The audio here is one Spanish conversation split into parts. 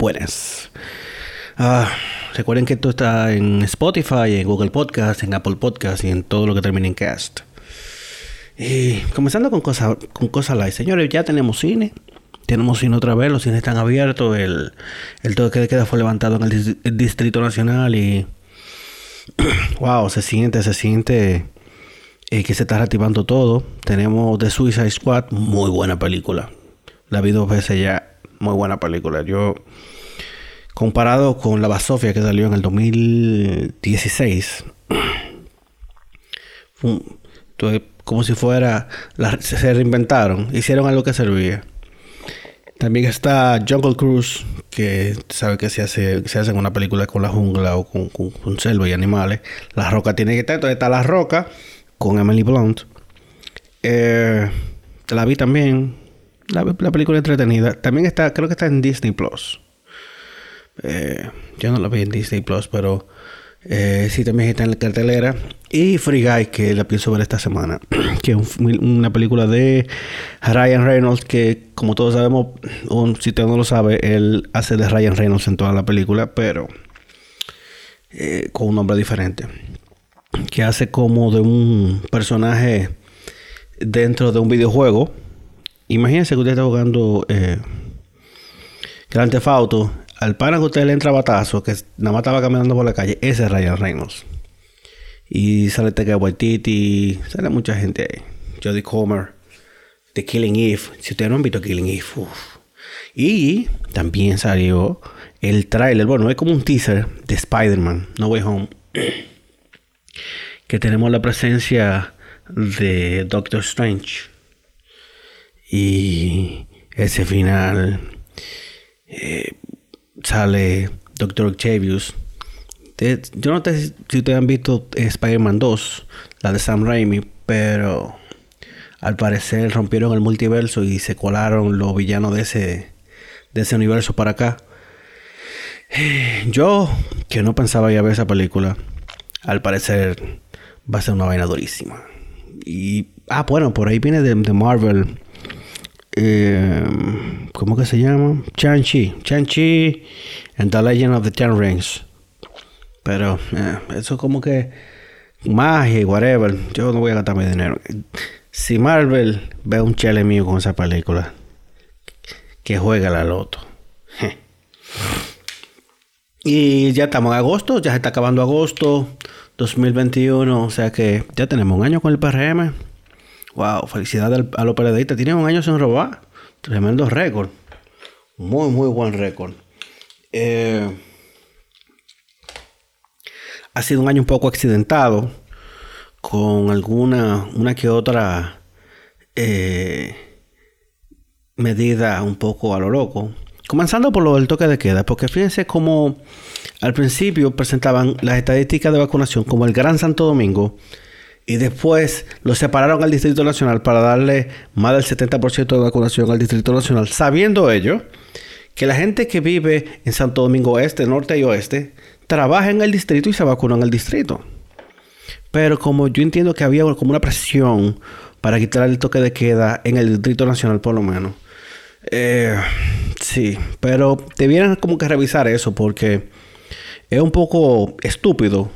buenas. Ah, recuerden que esto está en Spotify, en Google Podcast, en Apple Podcast y en todo lo que termine en cast. Y comenzando con cosas con cosas light. Señores, ya tenemos cine. Tenemos cine otra vez, los cines están abiertos. El, el toque de queda fue levantado en el, Distrito Nacional y. wow, se siente, se siente eh, que se está reactivando todo. Tenemos The Suicide Squad, muy buena película. La vi dos veces ya, muy buena película. Yo, comparado con La Basofia que salió en el 2016, como si fuera, se reinventaron, hicieron algo que servía. También está Jungle Cruise, que sabe que se hace, se hace una película con la jungla o con, con, selva y animales. La roca tiene que estar, entonces está La Roca con Emily Blunt. Eh, la vi también. La, la, película entretenida. También está, creo que está en Disney Plus. Eh, yo no la vi en Disney Plus, pero eh, sí, también está en la cartelera. Y Free Guy, que la pienso ver esta semana. que es una película de Ryan Reynolds, que como todos sabemos, si usted no lo sabe, él hace de Ryan Reynolds en toda la película, pero eh, con un nombre diferente. Que hace como de un personaje dentro de un videojuego. Imagínense que usted está jugando eh, Grand Auto al pana que usted le entra batazo, que nada más estaba caminando por la calle, ese es Ryan Reynolds. Y sale Teca Waititi, sale mucha gente ahí. Jodie Comer, The Killing Eve. Si ustedes no han visto Killing Eve, Y también salió el trailer, bueno, es como un teaser de Spider-Man, No Way Home. que tenemos la presencia de Doctor Strange. Y ese final. Eh, sale Doctor Octavius. yo no sé si ustedes han visto Spider-Man 2, la de Sam Raimi, pero al parecer rompieron el multiverso y se colaron los villanos de ese, de ese universo para acá. Yo, que no pensaba ya ver esa película, al parecer va a ser una vaina durísima. Y, ah, bueno, por ahí viene de, de Marvel eh, ¿cómo que se llama? Chan-Chi. Chan-Chi and the Legend of the Ten Rings. Pero eh, eso como que magia y whatever. Yo no voy a gastar mi dinero. Si Marvel ve un chale mío con esa película, que juega la loto. Y ya estamos en agosto, ya se está acabando agosto 2021, o sea que ya tenemos un año con el PRM. Wow, felicidades a los periodistas. Tienen un año sin robar. Tremendo récord. Muy, muy buen récord. Eh, ha sido un año un poco accidentado. Con alguna, una que otra eh, medida un poco a lo loco. Comenzando por lo del toque de queda, porque fíjense cómo al principio presentaban las estadísticas de vacunación como el Gran Santo Domingo y después lo separaron al Distrito Nacional para darle más del 70% de vacunación al Distrito Nacional, sabiendo ello que la gente que vive en Santo Domingo Este, Norte y Oeste, trabaja en el distrito y se vacuna en el distrito. Pero como yo entiendo que había como una presión para quitar el toque de queda en el Distrito Nacional por lo menos. Eh, sí, pero debieran como que revisar eso porque es un poco estúpido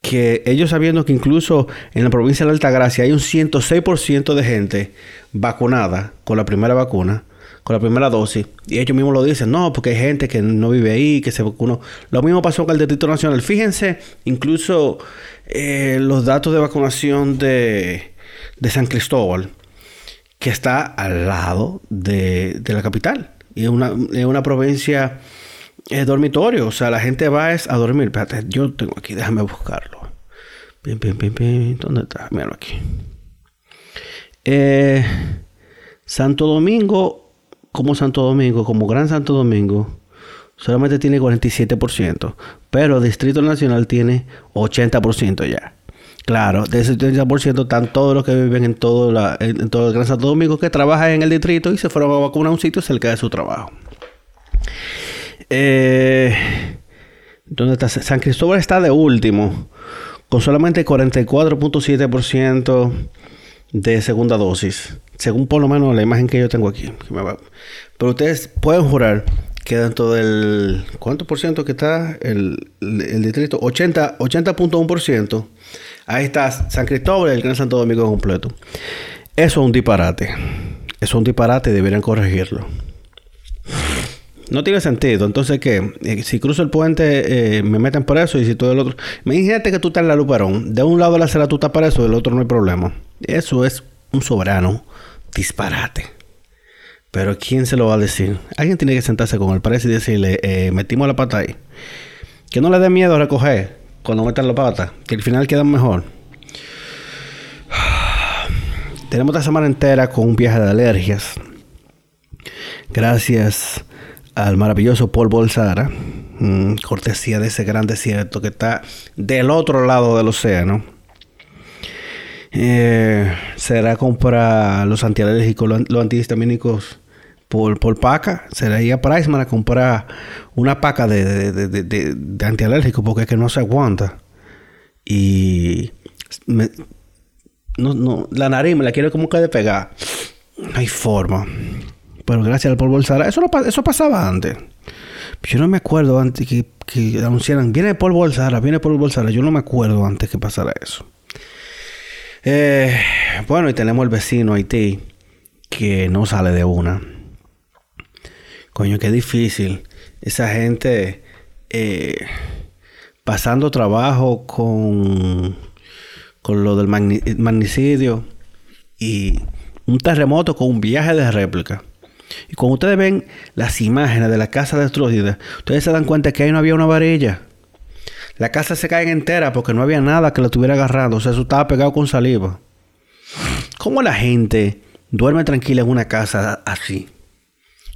que ellos sabiendo que incluso en la provincia de Altagracia hay un 106% de gente vacunada con la primera vacuna, con la primera dosis, y ellos mismos lo dicen, no, porque hay gente que no vive ahí, que se vacunó. Lo mismo pasó con el Distrito Nacional. Fíjense, incluso eh, los datos de vacunación de, de, San Cristóbal, que está al lado de, de la capital, y es una, es una provincia es dormitorio, o sea, la gente va a dormir. Espérate, yo tengo aquí, déjame buscarlo. Bien, bien, bien, bien. ¿Dónde está? Míralo aquí. Eh, Santo Domingo, como Santo Domingo, como Gran Santo Domingo, solamente tiene 47%, pero Distrito Nacional tiene 80% ya. Claro, de ese 80% están todos los que viven en todo, la, en todo el Gran Santo Domingo que trabajan en el distrito y se fueron a vacunar a un sitio cerca de su trabajo. Eh, ¿Dónde está? San Cristóbal está de último, con solamente 44.7% de segunda dosis, según por lo menos la imagen que yo tengo aquí. Pero ustedes pueden jurar que dentro del... ¿Cuánto por ciento que está el, el, distrito? 80, 80.1%. Ahí está San Cristóbal y el Gran Santo Domingo completo. Eso es un disparate. Eso es un disparate y deberían corregirlo. No tiene sentido. Entonces, ¿qué? Eh, si cruzo el puente, eh, me meten preso y si todo el otro... Imagínate que tú estás en la Luperón. De un lado de la acera tú estás preso, del otro no hay problema. Eso es un soberano disparate. Pero ¿quién se lo va a decir? Alguien tiene que sentarse con el preso y decirle, eh, metimos la pata ahí. Que no le dé miedo a recoger cuando metan la pata. Que al final quedan mejor. Tenemos esta semana entera con un viaje de alergias. Gracias al maravilloso Paul Bolsara, mm, cortesía de ese gran desierto que está del otro lado del océano. Eh, será comprar los antialérgicos, los, antihistamínicos por, por paca. Será ir a Priceman a comprar una paca de, de, antialérgicos porque es que no se aguanta. Y no, no, la nariz me la quiero como que de pegar. No hay forma. Pero gracias al polvo del Sahara. Eso, eso pasaba antes. Yo no me acuerdo antes que, anunciaran, viene del Sahara, viene del Sahara. Yo no me acuerdo antes que pasara eso. Eh, bueno, y tenemos el vecino Haití, que no sale de una. Coño, qué difícil. Esa gente eh, pasando trabajo con, con lo del magnicidio y un terremoto con un viaje de réplica. Y cuando ustedes ven las imágenes de la casa destruida, ustedes se dan cuenta que ahí no había una varilla. La casa se cae entera porque no había nada que la estuviera agarrando. O sea, eso estaba pegado con saliva. ¿Cómo la gente duerme tranquila en una casa así?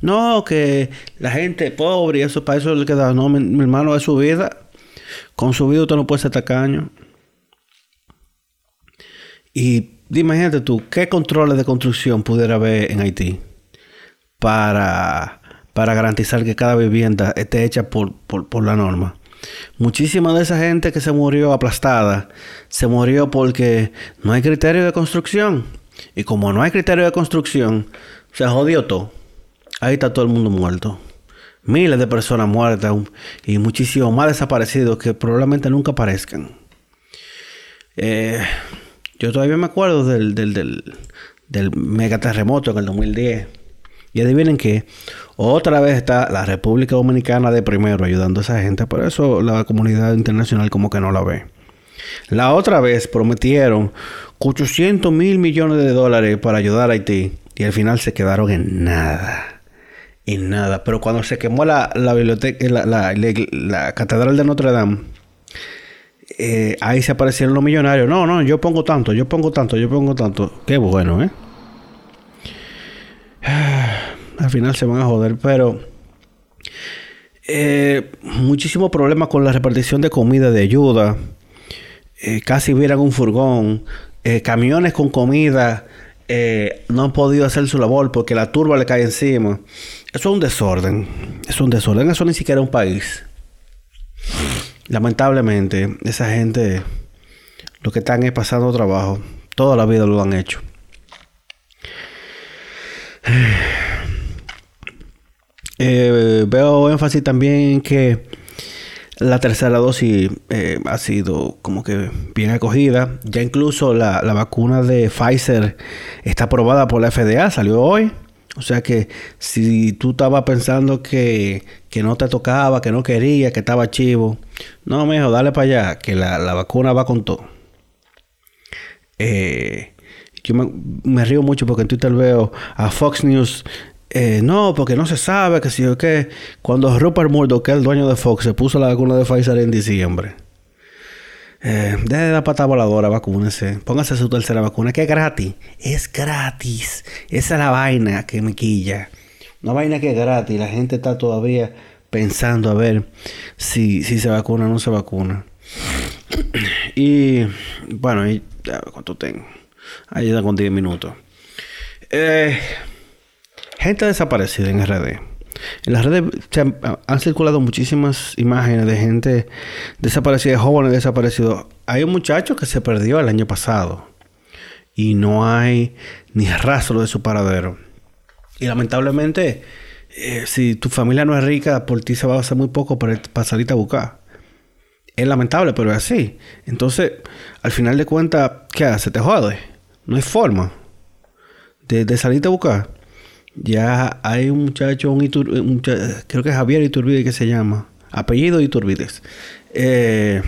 No, que la gente pobre y eso para eso le queda. No, mi, hermano, es su vida. Con su vida usted no puede ser tacaño. Y imagínate tú, ¿qué controles de construcción pudiera haber en Haití? Para, para garantizar que cada vivienda esté hecha por, la norma. Muchísima de esa gente que se murió aplastada se murió porque no hay criterio de construcción. Y como no hay criterio de construcción, se jodió todo. Ahí está todo el mundo muerto. Miles de personas muertas y muchísimos más desaparecidos que probablemente nunca aparezcan. Eh, yo todavía me acuerdo del, del, del, del megaterremoto en el 2010 y adivinen que otra vez está la República Dominicana de primero ayudando a esa gente. Por eso la comunidad internacional como que no la ve. La otra vez prometieron 800 mil millones de dólares para ayudar a Haití. Y al final se quedaron en nada. En nada. Pero cuando se quemó la, biblioteca, la, catedral de Notre Dame, eh, ahí se aparecieron los millonarios. No, no, yo pongo tanto, yo pongo tanto, yo pongo tanto. Qué bueno, ¿eh? Al final se van a joder, pero eh, muchísimo problema con la repartición de comida de ayuda. Eh, casi vieran un furgón, eh, camiones con comida no han podido hacer su labor porque la turba le cae encima. Eso es un desorden. Es un desorden. Eso ni siquiera es un país. Lamentablemente, esa gente lo que están es pasando trabajo. Toda la vida lo han hecho. Eh, veo énfasis también que la tercera dosis eh, ha sido como que bien acogida. Ya incluso la, vacuna de Pfizer está aprobada por la FDA, salió hoy. O sea que si tú estabas pensando que, no te tocaba, que no quería, que estaba chivo, no, mejor, dale para allá, que la, vacuna va con todo. Eh, yo me, río mucho porque en Twitter veo a Fox News eh, no, porque no se sabe que si o qué. Cuando Rupert Murdoch, que es el dueño de Fox, se puso la vacuna de Pfizer en diciembre. Eh, deje de la pata voladora, vacúnese. Póngase su tercera vacuna, que es gratis. Es gratis. Esa es la vaina que me quilla. Una vaina que es gratis. La gente está todavía pensando a ver si, si se vacuna o no se vacuna. Y bueno, ¿cuánto tengo? Ahí está con 10 minutos. Eh. Gente desaparecida en RD. En las redes han, circulado muchísimas imágenes de gente desaparecida, jóvenes desaparecidos. Hay un muchacho que se perdió el año pasado y no hay ni rastro de su paradero. Y lamentablemente eh, si tu familia no es rica, por ti se va a hacer muy poco para, para a buscar. Es lamentable, pero es así. Entonces, al final de cuentas, ¿qué hace? Te jode. No hay forma de, de salirte a buscar. Ya hay un muchacho, un, creo que es Javier Iturbide que se llama. Apellido Iturbides. Eh,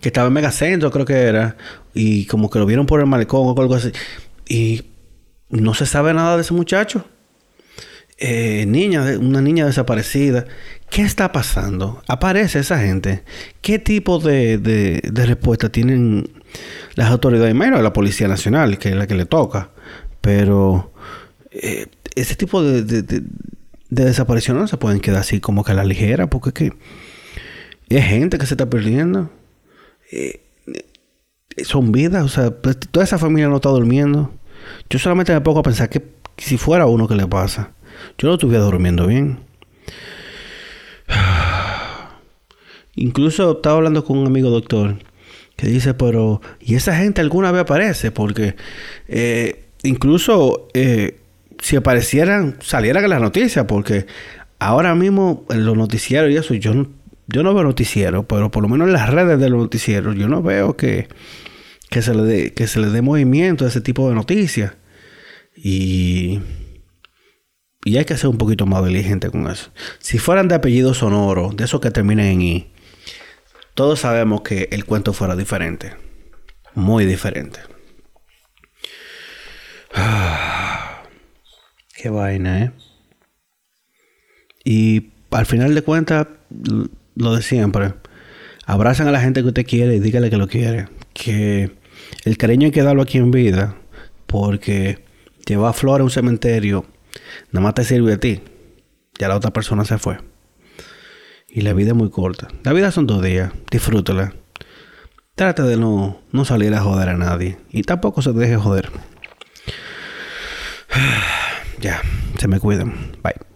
que estaba en Megacentro, creo que era. Y como que lo vieron por el malecón o algo así. Y no se sabe nada de ese muchacho. Eh, niña, una niña desaparecida. ¿Qué está pasando? ¿Aparece esa gente? ¿Qué tipo de, de, de respuesta tienen las autoridades? Menos la Policía Nacional, que es la que le toca. Pero eh, ese tipo de, de, desapariciones no se pueden quedar así como que a la ligera, porque es que hay gente que se está perdiendo. Eh, son vidas, o sea, pues, toda esa familia no está durmiendo. Yo solamente me pongo a pensar que si fuera uno que le pasa, yo no estuviera durmiendo bien. Incluso estaba hablando con un amigo doctor que dice, pero ¿y esa gente alguna vez aparece? Porque eh, incluso eh, si aparecieran, salieran en las noticias, porque ahora mismo en los noticieros y eso, yo no, yo no veo noticieros, pero por lo menos en las redes de los noticieros, yo no veo que, se le dé, movimiento a ese tipo de noticias. Y, y hay que ser un poquito más diligente con eso. Si fueran de apellido sonoro, de esos que terminen en I, todos sabemos que el cuento fuera diferente. Muy diferente. Qué vaina, ¿eh? Y al final de cuentas, lo de siempre. Abrazan a la gente que usted quiere y dígale que lo quiere. Que el cariño hay que darlo aquí en vida. Porque llevar flores a un cementerio nada más te sirve a ti. Ya la otra persona se fue. Y la vida es muy corta. La vida son dos días. Disfrútala. Trate de no, no salir a joder a nadie. Y tampoco se deje joder. Ya, se me cuidan. Bye.